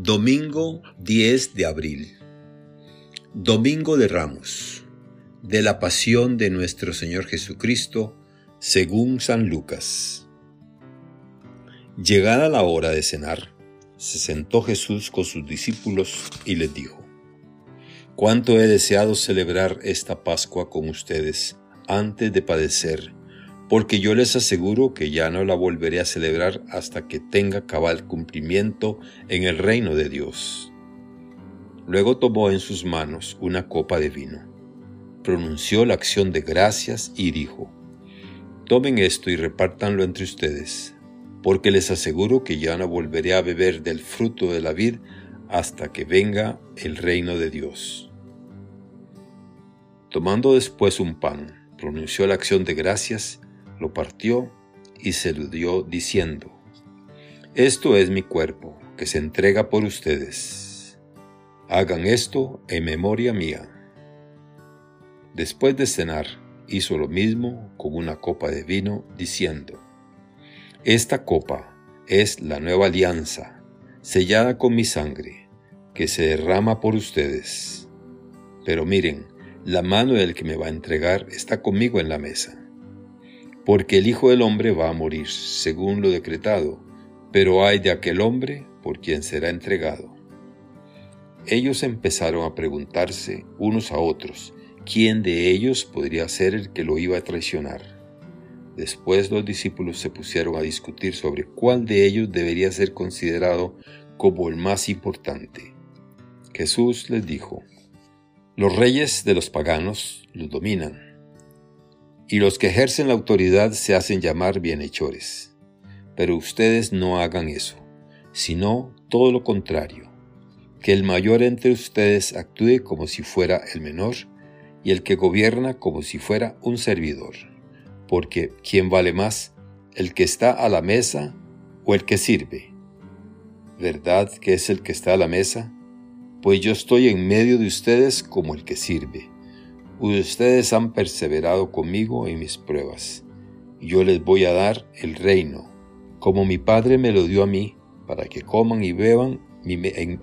Domingo 10 de abril. Domingo de Ramos. De la pasión de nuestro Señor Jesucristo, según San Lucas. Llegada la hora de cenar, se sentó Jesús con sus discípulos y les dijo, Cuánto he deseado celebrar esta Pascua con ustedes antes de padecer porque yo les aseguro que ya no la volveré a celebrar hasta que tenga cabal cumplimiento en el reino de Dios. Luego tomó en sus manos una copa de vino, pronunció la acción de gracias y dijo, Tomen esto y repártanlo entre ustedes, porque les aseguro que ya no volveré a beber del fruto de la vid hasta que venga el reino de Dios. Tomando después un pan, pronunció la acción de gracias lo partió y se lo dio diciendo, Esto es mi cuerpo, que se entrega por ustedes. Hagan esto en memoria mía. Después de cenar, hizo lo mismo con una copa de vino, diciendo, Esta copa es la nueva alianza, sellada con mi sangre, que se derrama por ustedes. Pero miren, la mano del que me va a entregar está conmigo en la mesa porque el Hijo del Hombre va a morir, según lo decretado, pero hay de aquel hombre por quien será entregado. Ellos empezaron a preguntarse unos a otros, ¿quién de ellos podría ser el que lo iba a traicionar? Después los discípulos se pusieron a discutir sobre cuál de ellos debería ser considerado como el más importante. Jesús les dijo, los reyes de los paganos los dominan y los que ejercen la autoridad se hacen llamar bienhechores. Pero ustedes no hagan eso, sino todo lo contrario, que el mayor entre ustedes actúe como si fuera el menor, y el que gobierna como si fuera un servidor. Porque ¿quién vale más, el que está a la mesa o el que sirve? ¿Verdad que es el que está a la mesa? Pues yo estoy en medio de ustedes como el que sirve. Ustedes han perseverado conmigo en mis pruebas. Yo les voy a dar el reino, como mi Padre me lo dio a mí, para que coman y beban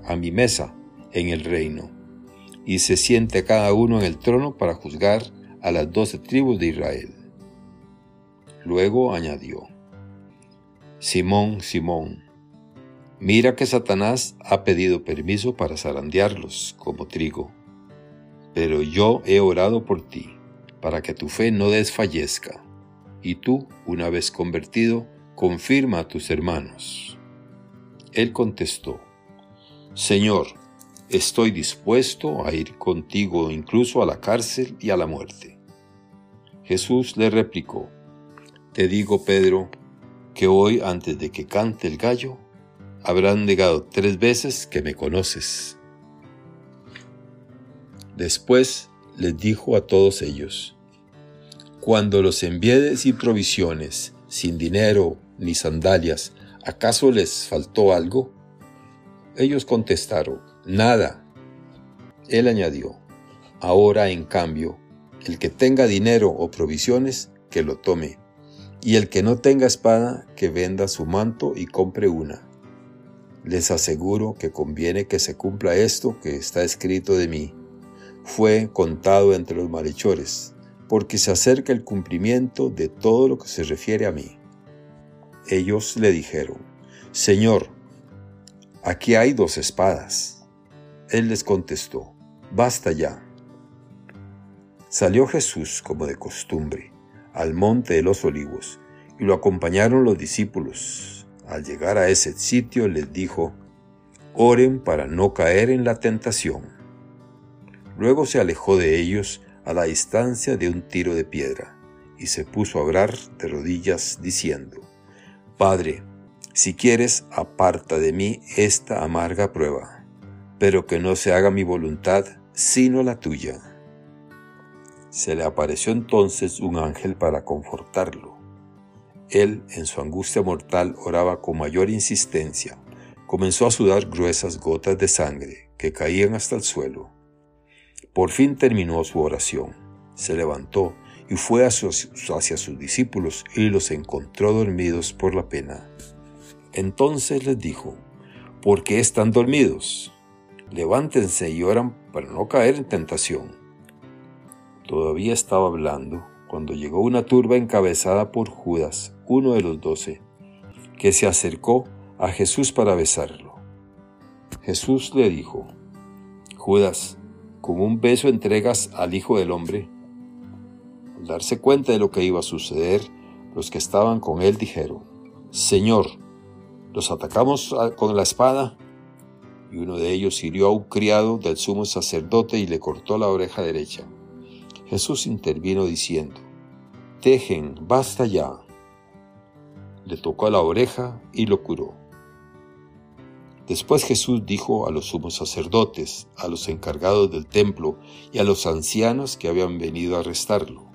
a mi mesa en el reino. Y se siente cada uno en el trono para juzgar a las doce tribus de Israel. Luego añadió, Simón, Simón, mira que Satanás ha pedido permiso para zarandearlos como trigo pero yo he orado por ti, para que tu fe no desfallezca, y tú, una vez convertido, confirma a tus hermanos. Él contestó, Señor, estoy dispuesto a ir contigo incluso a la cárcel y a la muerte. Jesús le replicó, Te digo, Pedro, que hoy antes de que cante el gallo, habrán negado tres veces que me conoces. Después les dijo a todos ellos, Cuando los envié sin provisiones, sin dinero ni sandalias, ¿acaso les faltó algo? Ellos contestaron, Nada. Él añadió, Ahora en cambio, el que tenga dinero o provisiones, que lo tome, y el que no tenga espada, que venda su manto y compre una. Les aseguro que conviene que se cumpla esto que está escrito de mí fue contado entre los malhechores, porque se acerca el cumplimiento de todo lo que se refiere a mí. Ellos le dijeron, Señor, aquí hay dos espadas. Él les contestó, basta ya. Salió Jesús como de costumbre al monte de los olivos y lo acompañaron los discípulos. Al llegar a ese sitio les dijo, oren para no caer en la tentación. Luego se alejó de ellos a la distancia de un tiro de piedra y se puso a orar de rodillas diciendo, Padre, si quieres, aparta de mí esta amarga prueba, pero que no se haga mi voluntad sino la tuya. Se le apareció entonces un ángel para confortarlo. Él, en su angustia mortal, oraba con mayor insistencia. Comenzó a sudar gruesas gotas de sangre que caían hasta el suelo. Por fin terminó su oración, se levantó y fue hacia sus discípulos y los encontró dormidos por la pena. Entonces les dijo, ¿por qué están dormidos? Levántense y oran para no caer en tentación. Todavía estaba hablando cuando llegó una turba encabezada por Judas, uno de los doce, que se acercó a Jesús para besarlo. Jesús le dijo, Judas, con un beso entregas al Hijo del Hombre. Al darse cuenta de lo que iba a suceder, los que estaban con él dijeron, Señor, ¿los atacamos con la espada? Y uno de ellos hirió a un criado del sumo sacerdote y le cortó la oreja derecha. Jesús intervino diciendo, Dejen, basta ya. Le tocó la oreja y lo curó. Después Jesús dijo a los sumos sacerdotes, a los encargados del templo y a los ancianos que habían venido a arrestarlo,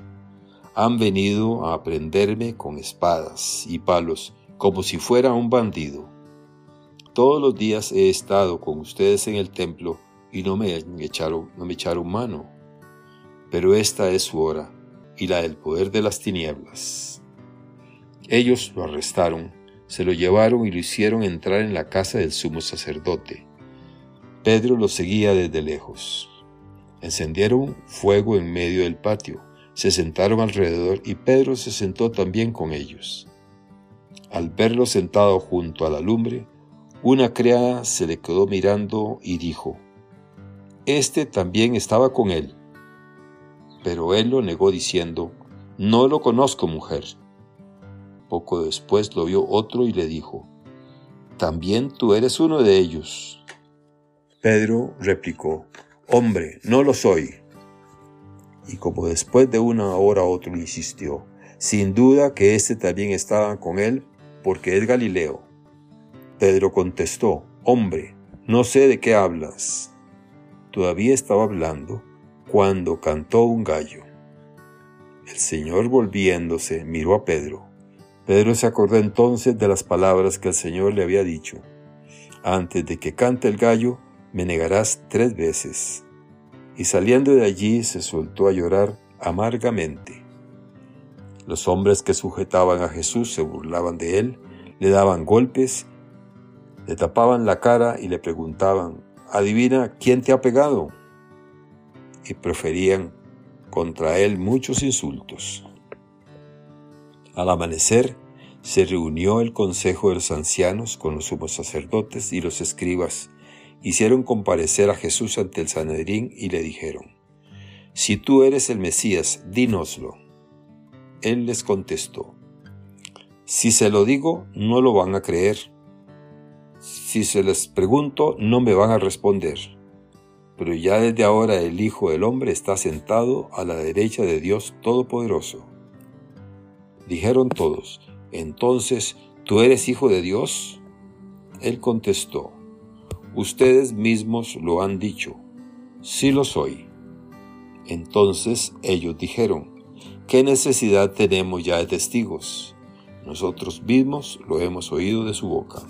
han venido a prenderme con espadas y palos como si fuera un bandido. Todos los días he estado con ustedes en el templo y no me echaron, no me echaron mano. Pero esta es su hora y la del poder de las tinieblas. Ellos lo arrestaron se lo llevaron y lo hicieron entrar en la casa del sumo sacerdote. Pedro lo seguía desde lejos. Encendieron fuego en medio del patio, se sentaron alrededor y Pedro se sentó también con ellos. Al verlo sentado junto a la lumbre, una criada se le quedó mirando y dijo, Este también estaba con él. Pero él lo negó diciendo, No lo conozco, mujer. Poco después lo vio otro y le dijo, También tú eres uno de ellos. Pedro replicó, Hombre, no lo soy. Y como después de una hora otro insistió, sin duda que éste también estaba con él, porque es Galileo. Pedro contestó, Hombre, no sé de qué hablas. Todavía estaba hablando cuando cantó un gallo. El Señor volviéndose miró a Pedro Pedro se acordó entonces de las palabras que el Señor le había dicho. Antes de que cante el gallo, me negarás tres veces. Y saliendo de allí se soltó a llorar amargamente. Los hombres que sujetaban a Jesús se burlaban de él, le daban golpes, le tapaban la cara y le preguntaban, adivina, ¿quién te ha pegado? Y preferían contra él muchos insultos. Al amanecer, se reunió el consejo de los ancianos con los sumos sacerdotes y los escribas. Hicieron comparecer a Jesús ante el Sanedrín y le dijeron, Si tú eres el Mesías, dínoslo. Él les contestó, Si se lo digo, no lo van a creer. Si se les pregunto, no me van a responder. Pero ya desde ahora el Hijo del Hombre está sentado a la derecha de Dios Todopoderoso. Dijeron todos, entonces, ¿tú eres hijo de Dios? Él contestó, ustedes mismos lo han dicho, sí lo soy. Entonces ellos dijeron, ¿qué necesidad tenemos ya de testigos? Nosotros mismos lo hemos oído de su boca.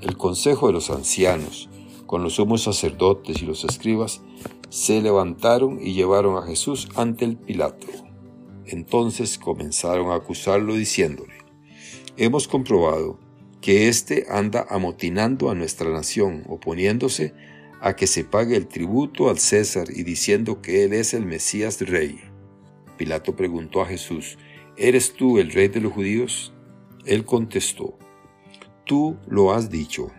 El consejo de los ancianos, con los sumos sacerdotes y los escribas, se levantaron y llevaron a Jesús ante el Pilato. Entonces comenzaron a acusarlo diciéndole, hemos comprobado que éste anda amotinando a nuestra nación, oponiéndose a que se pague el tributo al César y diciendo que él es el Mesías rey. Pilato preguntó a Jesús, ¿eres tú el rey de los judíos? Él contestó, tú lo has dicho.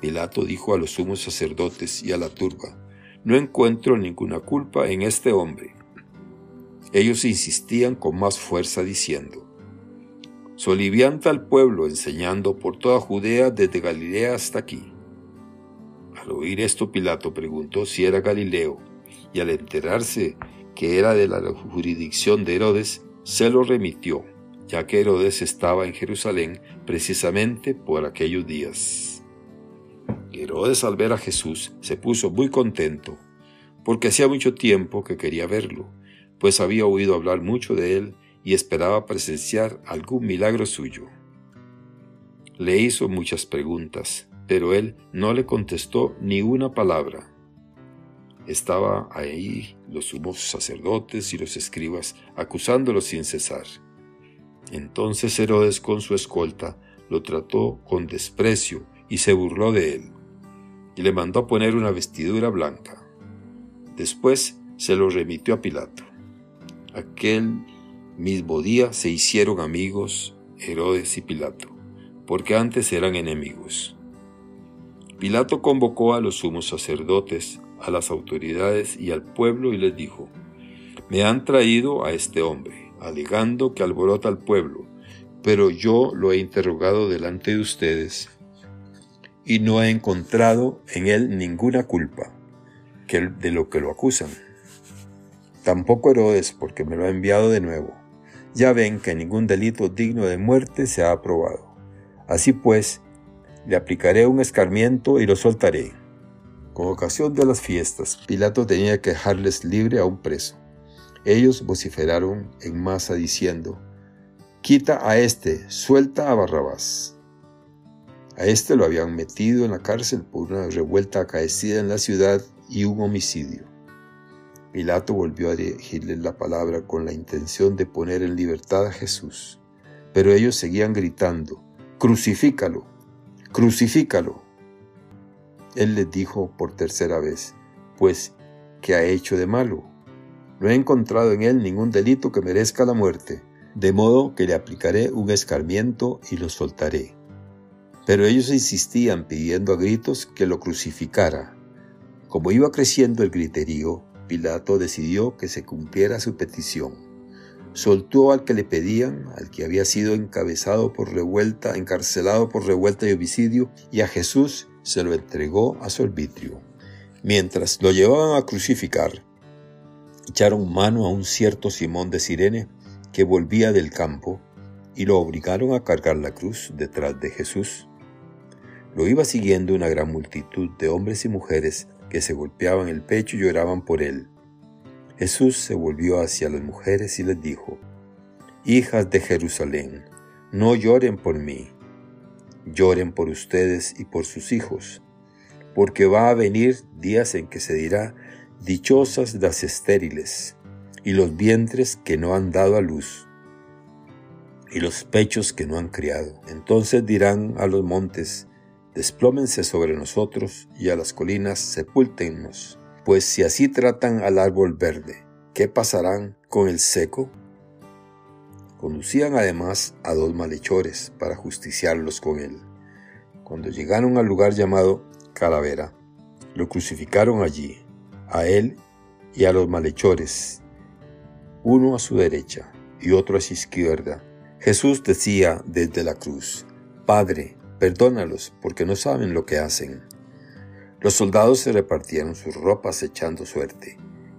Pilato dijo a los sumos sacerdotes y a la turba, no encuentro ninguna culpa en este hombre. Ellos insistían con más fuerza diciendo, Solivianta al pueblo enseñando por toda Judea desde Galilea hasta aquí. Al oír esto Pilato preguntó si era Galileo, y al enterarse que era de la jurisdicción de Herodes, se lo remitió, ya que Herodes estaba en Jerusalén precisamente por aquellos días. Herodes al ver a Jesús se puso muy contento, porque hacía mucho tiempo que quería verlo pues había oído hablar mucho de él y esperaba presenciar algún milagro suyo. Le hizo muchas preguntas, pero él no le contestó ni una palabra. Estaba ahí los sumos sacerdotes y los escribas acusándolo sin cesar. Entonces Herodes con su escolta lo trató con desprecio y se burló de él, y le mandó poner una vestidura blanca. Después se lo remitió a Pilato. Aquel mismo día se hicieron amigos Herodes y Pilato, porque antes eran enemigos. Pilato convocó a los sumos sacerdotes, a las autoridades y al pueblo y les dijo, Me han traído a este hombre, alegando que alborota al pueblo, pero yo lo he interrogado delante de ustedes y no he encontrado en él ninguna culpa de lo que lo acusan. Tampoco Herodes, porque me lo ha enviado de nuevo. Ya ven que ningún delito digno de muerte se ha aprobado. Así pues, le aplicaré un escarmiento y lo soltaré. Con ocasión de las fiestas, Pilato tenía que dejarles libre a un preso. Ellos vociferaron en masa diciendo, Quita a este, suelta a Barrabás. A este lo habían metido en la cárcel por una revuelta acaecida en la ciudad y un homicidio. Pilato volvió a dirigirles la palabra con la intención de poner en libertad a Jesús, pero ellos seguían gritando, Crucifícalo, crucifícalo. Él les dijo por tercera vez, pues, ¿qué ha hecho de malo? No he encontrado en él ningún delito que merezca la muerte, de modo que le aplicaré un escarmiento y lo soltaré. Pero ellos insistían pidiendo a gritos que lo crucificara. Como iba creciendo el griterío, Pilato decidió que se cumpliera su petición. Soltó al que le pedían, al que había sido encabezado por revuelta, encarcelado por revuelta y homicidio, y a Jesús se lo entregó a su arbitrio. Mientras lo llevaban a crucificar, echaron mano a un cierto Simón de Sirene que volvía del campo y lo obligaron a cargar la cruz detrás de Jesús. Lo iba siguiendo una gran multitud de hombres y mujeres que se golpeaban el pecho y lloraban por él. Jesús se volvió hacia las mujeres y les dijo, Hijas de Jerusalén, no lloren por mí, lloren por ustedes y por sus hijos, porque va a venir días en que se dirá, Dichosas las estériles, y los vientres que no han dado a luz, y los pechos que no han criado. Entonces dirán a los montes, desplómense sobre nosotros y a las colinas sepúltennos. Pues si así tratan al árbol verde, ¿qué pasarán con el seco? Conducían además a dos malhechores para justiciarlos con él. Cuando llegaron al lugar llamado Calavera, lo crucificaron allí, a él y a los malhechores, uno a su derecha y otro a su izquierda. Jesús decía desde la cruz, Padre, Perdónalos, porque no saben lo que hacen. Los soldados se repartieron sus ropas echando suerte.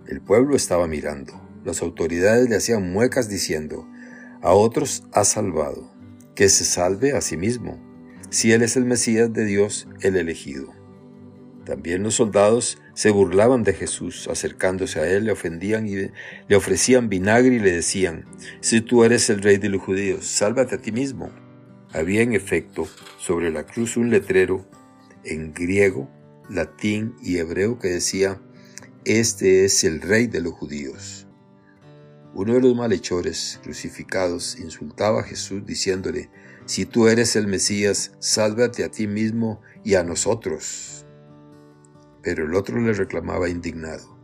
El pueblo estaba mirando. Las autoridades le hacían muecas diciendo, a otros ha salvado, que se salve a sí mismo, si él es el Mesías de Dios, el elegido. También los soldados se burlaban de Jesús, acercándose a él, le ofendían y le ofrecían vinagre y le decían, si tú eres el rey de los judíos, sálvate a ti mismo. Había en efecto sobre la cruz un letrero en griego, latín y hebreo que decía, Este es el rey de los judíos. Uno de los malhechores crucificados insultaba a Jesús diciéndole, Si tú eres el Mesías, sálvate a ti mismo y a nosotros. Pero el otro le reclamaba indignado,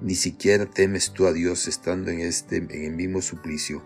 Ni siquiera temes tú a Dios estando en este en el mismo suplicio